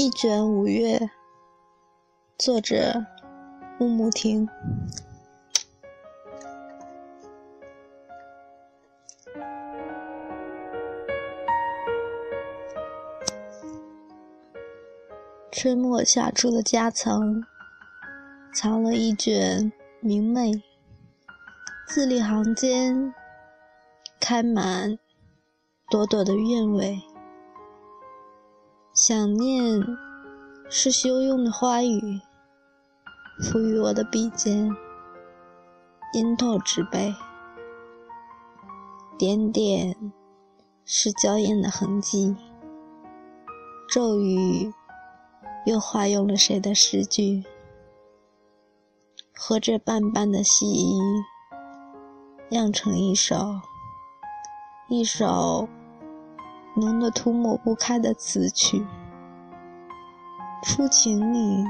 一卷五月，作者木木亭。春末夏初的夹层，藏了一卷明媚，字里行间开满朵朵的韵味。想念是修用的花语，赋予我的笔尖，阴透之悲。点点是娇艳的痕迹，骤雨又化用了谁的诗句？和这斑斑的细衣，酿成一首，一首。浓得涂抹不开的词曲，初情里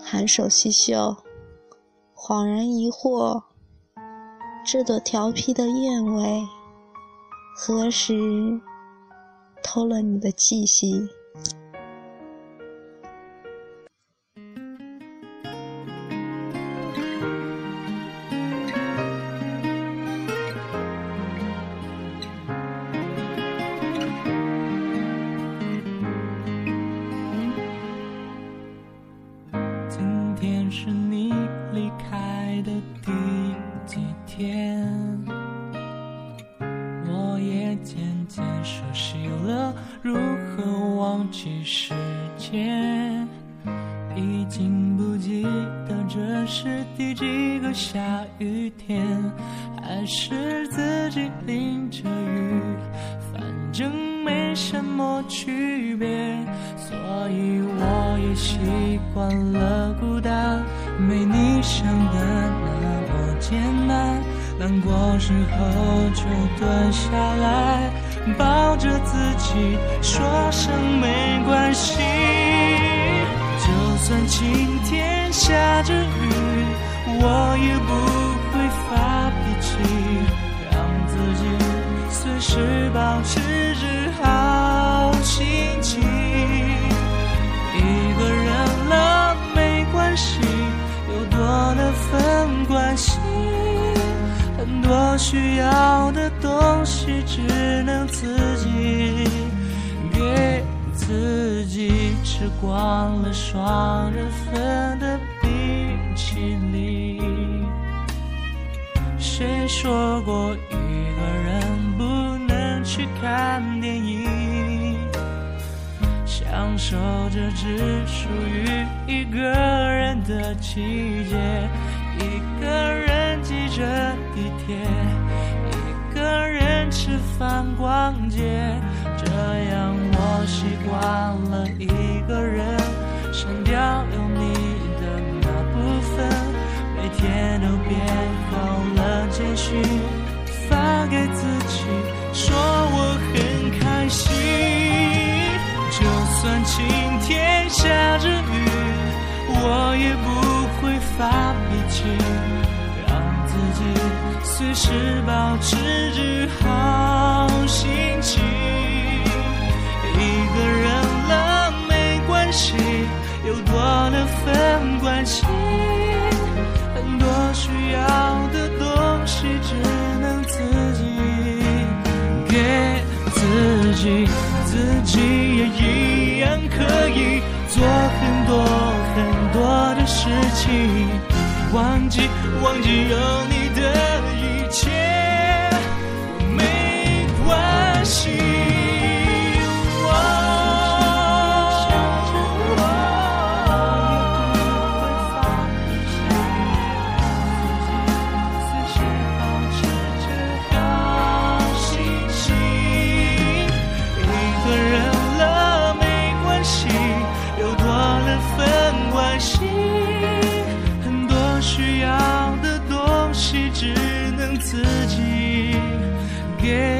含首细嗅，恍然疑惑，这朵调皮的燕尾，何时偷了你的气息？天是你离开的第几天。我也渐渐熟悉了如何忘记时间已经不记得这是第几个下雨天还是自己淋着雨反正没什么区别。所以我也习惯了孤单，没你想的那么艰难。难过时候就蹲下来。抱着自己，说声没关系。就算晴天下着雨，我也不关系。很多需要的东西，只能自己给自己。吃光了双人份的冰淇淋。谁说过一个人不能去看电影？享受着只属于一个人的季节，一个人挤着。地铁，一个人吃饭逛街，这样我习惯了一个人删掉算晴天下着雨，我也不会发脾气。让自己随时保持以做很多很多的事情，忘记忘记有你的一。切。自己给